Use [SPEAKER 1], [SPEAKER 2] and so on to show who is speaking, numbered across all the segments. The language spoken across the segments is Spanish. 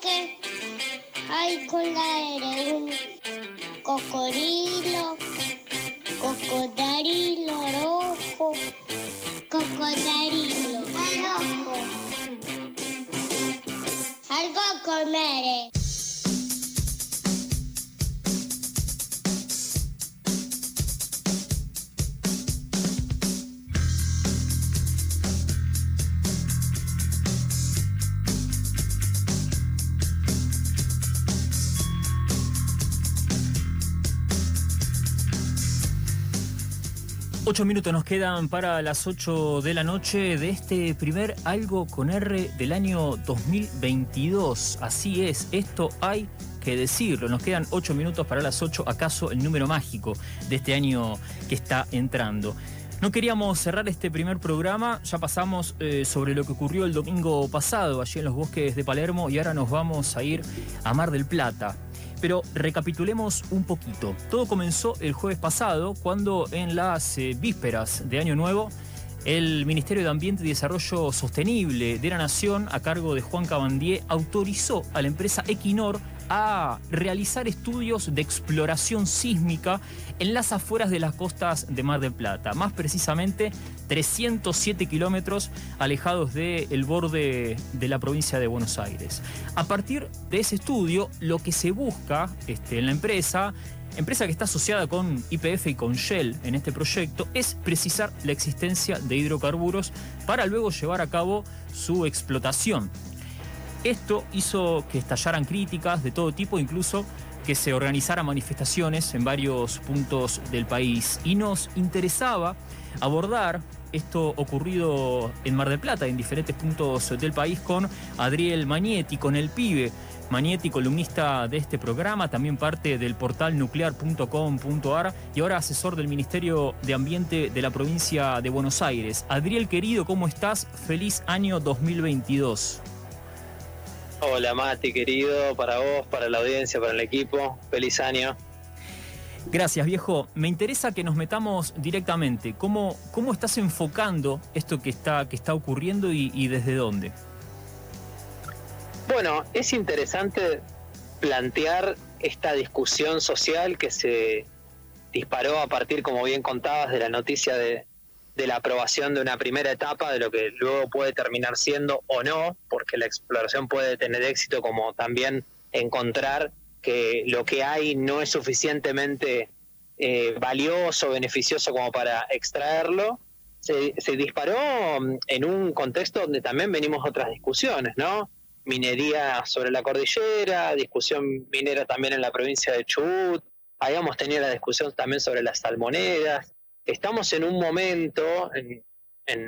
[SPEAKER 1] que hay con la R? Un cocodrilo, cocodrilo
[SPEAKER 2] Ocho minutos nos quedan para las ocho de la noche de este primer Algo con R del año 2022. Así es, esto hay que decirlo. Nos quedan ocho minutos para las ocho, acaso el número mágico de este año que está entrando. No queríamos cerrar este primer programa, ya pasamos eh, sobre lo que ocurrió el domingo pasado allí en los bosques de Palermo y ahora nos vamos a ir a Mar del Plata. Pero recapitulemos un poquito. Todo comenzó el jueves pasado cuando en las eh, vísperas de Año Nuevo el Ministerio de Ambiente y Desarrollo Sostenible de la Nación, a cargo de Juan Cabandier, autorizó a la empresa Equinor a realizar estudios de exploración sísmica en las afueras de las costas de Mar del Plata, más precisamente 307 kilómetros alejados del borde de la provincia de Buenos Aires. A partir de ese estudio, lo que se busca este, en la empresa empresa que está asociada con IPF y con Shell en este proyecto, es precisar la existencia de hidrocarburos para luego llevar a cabo su explotación. Esto hizo que estallaran críticas de todo tipo, incluso que se organizaran manifestaciones en varios puntos del país. Y nos interesaba abordar esto ocurrido en Mar del Plata, en diferentes puntos del país, con Adriel Magnetti, con el pibe. Magnetti, columnista de este programa, también parte del portal nuclear.com.ar y ahora asesor del Ministerio de Ambiente de la provincia de Buenos Aires. Adriel, querido, ¿cómo estás? Feliz año 2022.
[SPEAKER 3] Hola Mati, querido, para vos, para la audiencia, para el equipo, feliz año.
[SPEAKER 2] Gracias, viejo. Me interesa que nos metamos directamente. ¿Cómo, cómo estás enfocando esto que está, que está ocurriendo y, desde dónde?
[SPEAKER 3] Bueno, es interesante plantear esta discusión social que se disparó a partir, como bien contabas, de la noticia de, de la aprobación de una primera etapa, de lo que luego puede terminar siendo o no, porque la exploración puede tener éxito, como también encontrar que lo que hay no es suficientemente eh, valioso, beneficioso como para extraerlo, se, disparó mm, en un contexto donde también venimos otras discusiones, ¿no? Minería sobre la cordillera, discusión minera también en la provincia de Chubut, habíamos tenido la discusión también sobre las salmoneras, estamos en un momento en,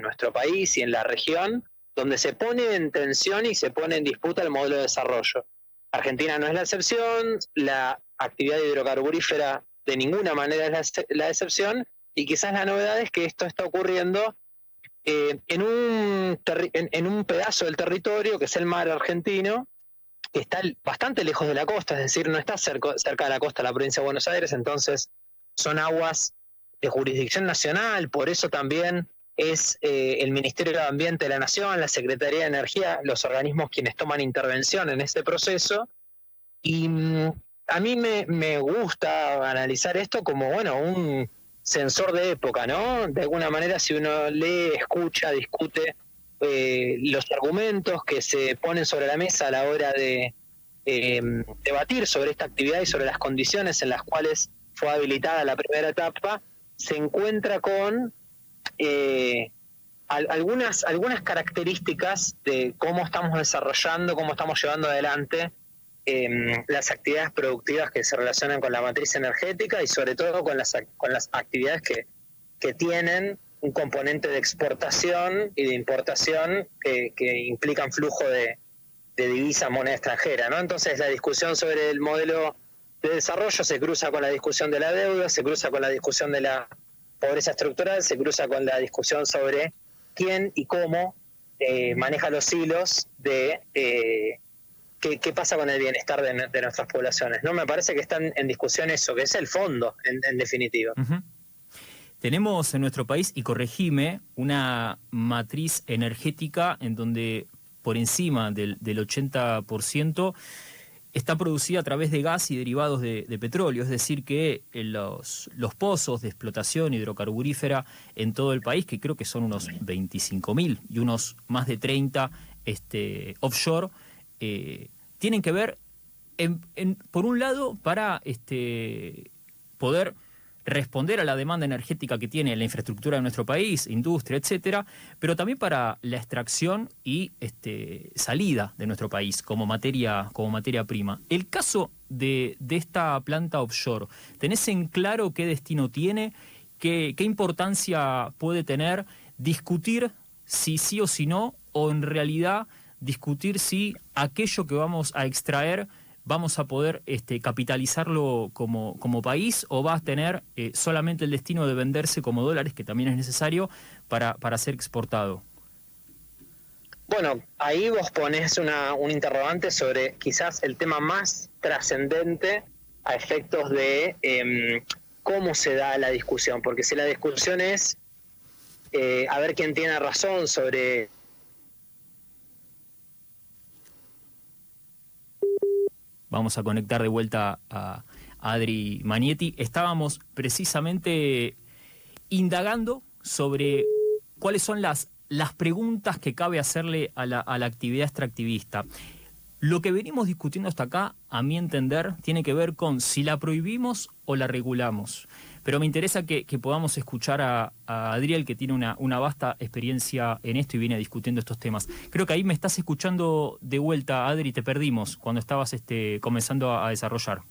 [SPEAKER 3] nuestro país y en la región donde se pone en tensión y se pone en disputa el modelo de desarrollo. Argentina no es la excepción, la actividad hidrocarburífera de ninguna manera es la, excepción, y quizás la novedad es que esto está ocurriendo eh, en, un en, un pedazo del territorio que es el mar argentino, que está bastante lejos de la costa, es decir, no está cerca, cerca de la costa de la provincia de Buenos Aires, entonces son aguas de jurisdicción nacional, por eso también es eh, el Ministerio de Ambiente de la Nación, la Secretaría de Energía, los organismos quienes toman intervención en este proceso. Y mm, a mí me, gusta analizar esto como, bueno, un sensor de época, ¿no? De alguna manera, si uno lee, escucha, discute eh, los argumentos que se ponen sobre la mesa a la hora de eh, debatir sobre esta actividad y sobre las condiciones en las cuales fue habilitada la primera etapa, se encuentra con eh, algunas, algunas características de cómo estamos desarrollando, cómo estamos llevando adelante em, las actividades productivas que se relacionan con la matriz energética y sobre todo con las, con las actividades que, que tienen un componente de exportación y de importación que, que implican flujo de, de divisa moneda extranjera. ¿no? Entonces la discusión sobre el modelo de desarrollo se cruza con la discusión de la deuda, se cruza con la discusión de la pobreza estructural, se cruza con la discusión sobre quién y cómo eh, maneja los hilos de eh, qué, pasa con el bienestar de, nuestras poblaciones. No me parece que están en discusión eso, que es el fondo, en, definitiva.
[SPEAKER 2] Tenemos en nuestro país, y corregime, una matriz energética en donde por encima del, del 80%, está producida a través de gas y derivados de, petróleo, es decir, que los, los, pozos de explotación hidrocarburífera en todo el país, que creo que son unos 25.000 y unos más de 30 este, offshore, eh, tienen que ver, por un lado, para este, poder responder a la demanda energética que tiene la infraestructura de nuestro país, industria, etcétera, pero también para la extracción y este, salida de nuestro país como materia, como materia prima. El caso de, esta planta offshore, ¿tenés en claro qué destino tiene? ¿Qué, qué importancia puede tener discutir si sí o si no, o en realidad discutir si aquello que vamos a extraer vamos a poder este, capitalizarlo como, como, país o va a tener eh, solamente el destino de venderse como dólares, que también es necesario para, para ser exportado?
[SPEAKER 3] Bueno, ahí vos pones una, un interrogante sobre quizás el tema más trascendente a efectos de em, cómo se da la discusión, porque si la discusión es eh, a ver quién tiene razón sobre
[SPEAKER 2] Vamos a conectar de vuelta a Adri Magnetti. Estábamos precisamente indagando sobre cuáles son las, las preguntas que cabe hacerle a la, a la actividad extractivista. Lo que venimos discutiendo hasta acá, a mi entender, tiene que ver con si la prohibimos o la regulamos. Pero me interesa que, podamos escuchar a, Adriel, que tiene una, una, vasta experiencia en esto y viene discutiendo estos temas. Creo que ahí me estás escuchando de vuelta, Adri, te perdimos cuando estabas este, comenzando a, desarrollar.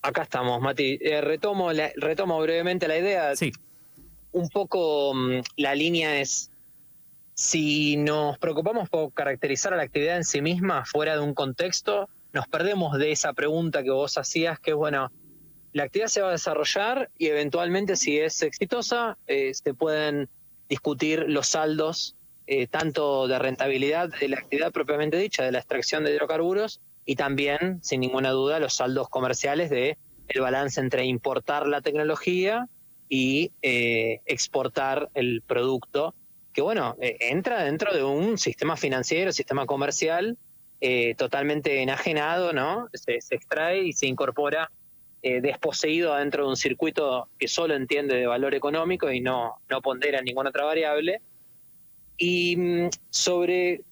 [SPEAKER 3] Acá estamos, Mati. Eh, retomo, retomo brevemente la idea.
[SPEAKER 2] Sí.
[SPEAKER 3] Un poco mm, la línea es, si nos preocupamos por caracterizar a la actividad en sí misma fuera de un contexto, nos perdemos de esa pregunta que vos hacías, que es, bueno, la actividad se va a desarrollar y eventualmente si es exitosa eh, se pueden discutir los saldos eh, tanto de rentabilidad de la actividad propiamente dicha, de la extracción de hidrocarburos y también, sin ninguna duda, los saldos comerciales de el balance entre importar la tecnología y eh, exportar el producto, que bueno, entra dentro de un sistema financiero, sistema comercial totalmente enajenado, ¿no? se extrae y se incorpora eh, desposeído dentro de un circuito que solo entiende de valor económico y no, no pondera ninguna otra variable. Y mm, sobre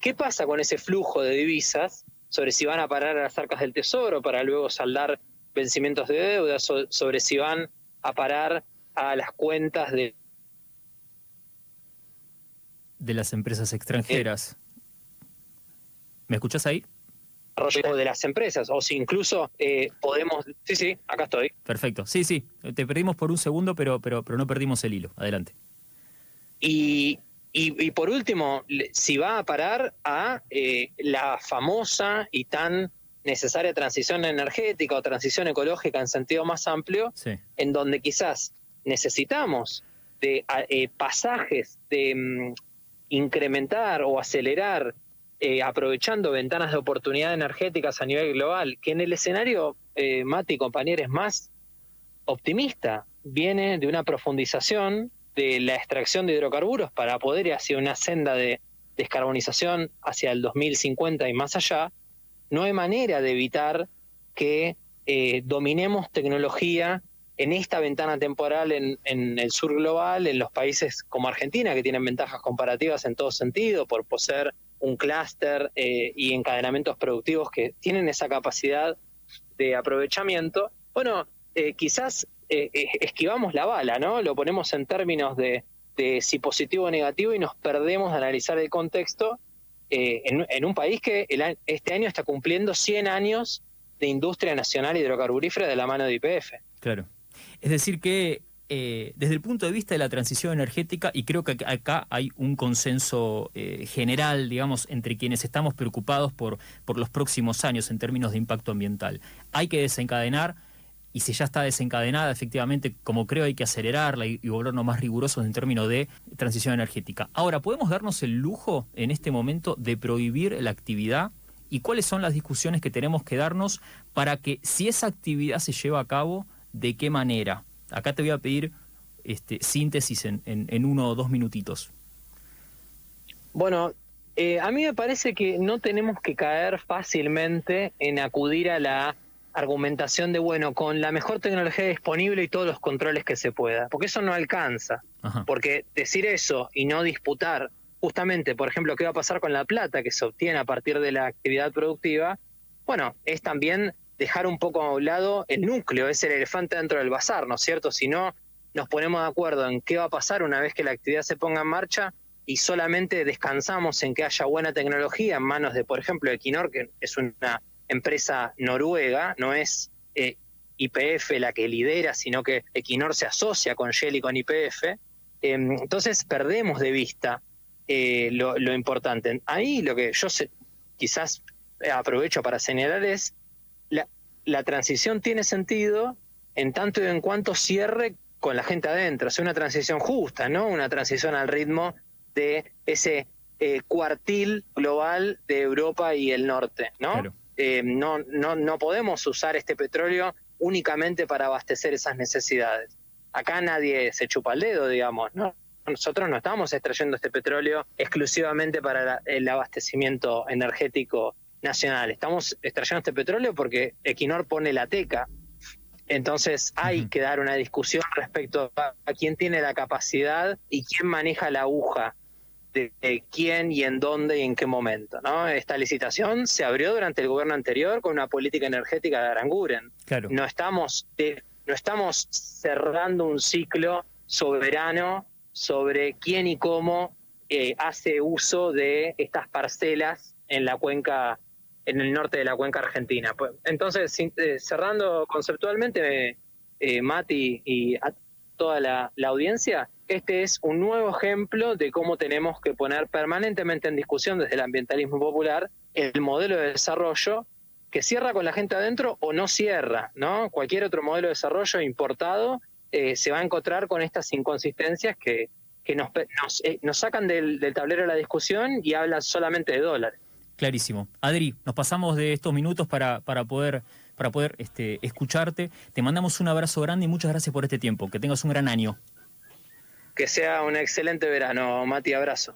[SPEAKER 3] qué pasa con ese flujo de divisas, sobre si van a parar a las arcas del tesoro para luego saldar vencimientos de deuda, sobre si van a parar a las cuentas de...
[SPEAKER 2] De las empresas extranjeras. ¿Me escuchas ahí?
[SPEAKER 3] De las empresas, o si incluso eh, podemos... Sí, sí, acá estoy.
[SPEAKER 2] Perfecto, sí, sí, te perdimos por un segundo, pero, pero, pero no perdimos el hilo. Adelante.
[SPEAKER 3] Y, y, por último, si va a parar a eh, la famosa y tan necesaria transición energética o transición ecológica en sentido más amplio, en donde quizás necesitamos de eh, pasajes de mm, incrementar o acelerar eh, aprovechando ventanas de oportunidad energéticas a nivel global, que en el escenario, eh, Mati, compañeros, más optimista, viene de una profundización de la extracción de hidrocarburos para poder ir hacia una senda de descarbonización hacia el 2050 y más allá, no hay manera de evitar que eh, dominemos tecnología en esta ventana temporal en, en, el sur global, en los países como Argentina, que tienen ventajas comparativas en todo sentido, por poseer un clúster eh, y encadenamientos productivos que tienen esa capacidad de aprovechamiento, bueno, eh, quizás eh, esquivamos la bala, ¿no? Lo ponemos en términos de, si positivo o negativo y nos perdemos de analizar el contexto en, un país que este año está cumpliendo 100 años de industria nacional hidrocarburífera de la mano de IPF.
[SPEAKER 2] Claro. Es decir que eh, desde el punto de vista de la transición energética, y creo que acá hay un consenso eh, general, digamos, entre quienes estamos preocupados por, por los próximos años en términos de impacto ambiental. Hay que desencadenar, y si ya está desencadenada, efectivamente, como creo, hay que acelerarla y, volvernos más rigurosos en términos de transición energética. Ahora, ¿podemos darnos el lujo en este momento de prohibir la actividad? ¿Y cuáles son las discusiones que tenemos que darnos para que si esa actividad se lleva a cabo, de qué manera? Acá te voy a pedir este, síntesis en, uno o dos minutitos.
[SPEAKER 3] Bueno, Eh, a mí me parece que no tenemos que caer fácilmente en acudir a la argumentación de, bueno, con la mejor tecnología disponible y todos los controles que se pueda, porque eso no alcanza. Porque decir eso y no disputar justamente, por ejemplo, qué va a pasar con la plata que se obtiene a partir de la actividad productiva, bueno, es también dejar un poco a un lado el núcleo, es el elefante dentro del bazar, ¿no es cierto? Si no nos ponemos de acuerdo en qué va a pasar una vez que la actividad se ponga en marcha y solamente descansamos en que haya buena tecnología en manos de, por ejemplo, Equinor, que es una empresa noruega, no es eh, IPF la que lidera, sino que Equinor se asocia con Shell y con IPF. Em, entonces perdemos de vista eh, lo, importante. Ahí lo que yo quizás aprovecho para señalar es la, transición tiene sentido en tanto y en cuanto cierre con la gente adentro, sea una transición justa, ¿no? Una transición al ritmo de ese eh, cuartil global de Europa y el norte, ¿no? Eh, no, no, no podemos usar este petróleo únicamente para abastecer esas necesidades. Acá nadie se chupa el dedo, digamos, ¿no? Nosotros no estamos extrayendo este petróleo exclusivamente para el abastecimiento energético nacional. Estamos extrayendo este petróleo porque Equinor pone la teca. Entonces hay que dar una discusión respecto a, quién tiene la capacidad y quién maneja la aguja de, quién y en dónde y en qué momento. ¿no? Esta licitación se abrió durante el gobierno anterior con una política energética de Aranguren.
[SPEAKER 2] Claro.
[SPEAKER 3] No, estamos no estamos cerrando un ciclo soberano sobre quién y cómo eh, hace uso de estas parcelas en la cuenca, en el norte de la cuenca argentina. Pues, entonces, eh, cerrando conceptualmente, eh, Mati y a toda la, audiencia, este es un nuevo ejemplo de cómo tenemos que poner permanentemente en discusión desde el ambientalismo popular el modelo de desarrollo que cierra con la gente adentro o no cierra, ¿no? Cualquier otro modelo de desarrollo importado eh, se va a encontrar con estas inconsistencias que, que nos, eh, nos, sacan del, del, tablero de la discusión y hablan solamente de dólares.
[SPEAKER 2] Clarísimo. Adri, nos pasamos de estos minutos para, para poder, para poder este, escucharte. Te mandamos un abrazo grande y muchas gracias por este tiempo. Que tengas un gran año.
[SPEAKER 3] Que sea un excelente verano, Mati, abrazo.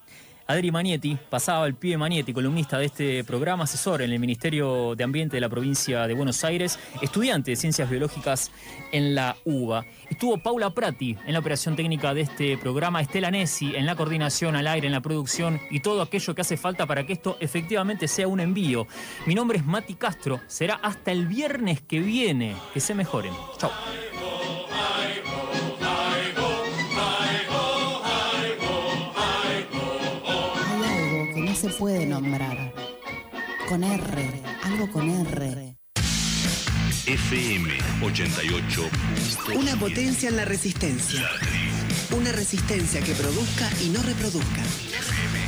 [SPEAKER 2] Adri Manietti, pasaba el pie Manietti, columnista de este programa, asesor en el Ministerio de Ambiente de la provincia de Buenos Aires, estudiante de Ciencias Biológicas en la UBA. Estuvo Paula Prati en la operación técnica de este programa, Estela Nessi en la coordinación al aire, en la producción y todo aquello que hace falta para que esto efectivamente sea un envío. Mi nombre es Mati Castro, será hasta el viernes que viene. Que se mejoren. Chao.
[SPEAKER 4] Puede nombrar. Con R, algo con R.
[SPEAKER 5] FM 88.
[SPEAKER 6] Una potencia en la resistencia. Una resistencia que produzca y no reproduzca.
[SPEAKER 5] FM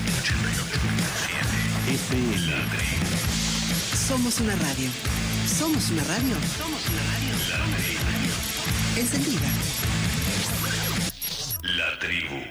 [SPEAKER 5] 88.7. FM
[SPEAKER 6] Somos una radio. ¿Somos una radio?
[SPEAKER 5] Somos una radio.
[SPEAKER 6] Encendida.
[SPEAKER 5] La tribu.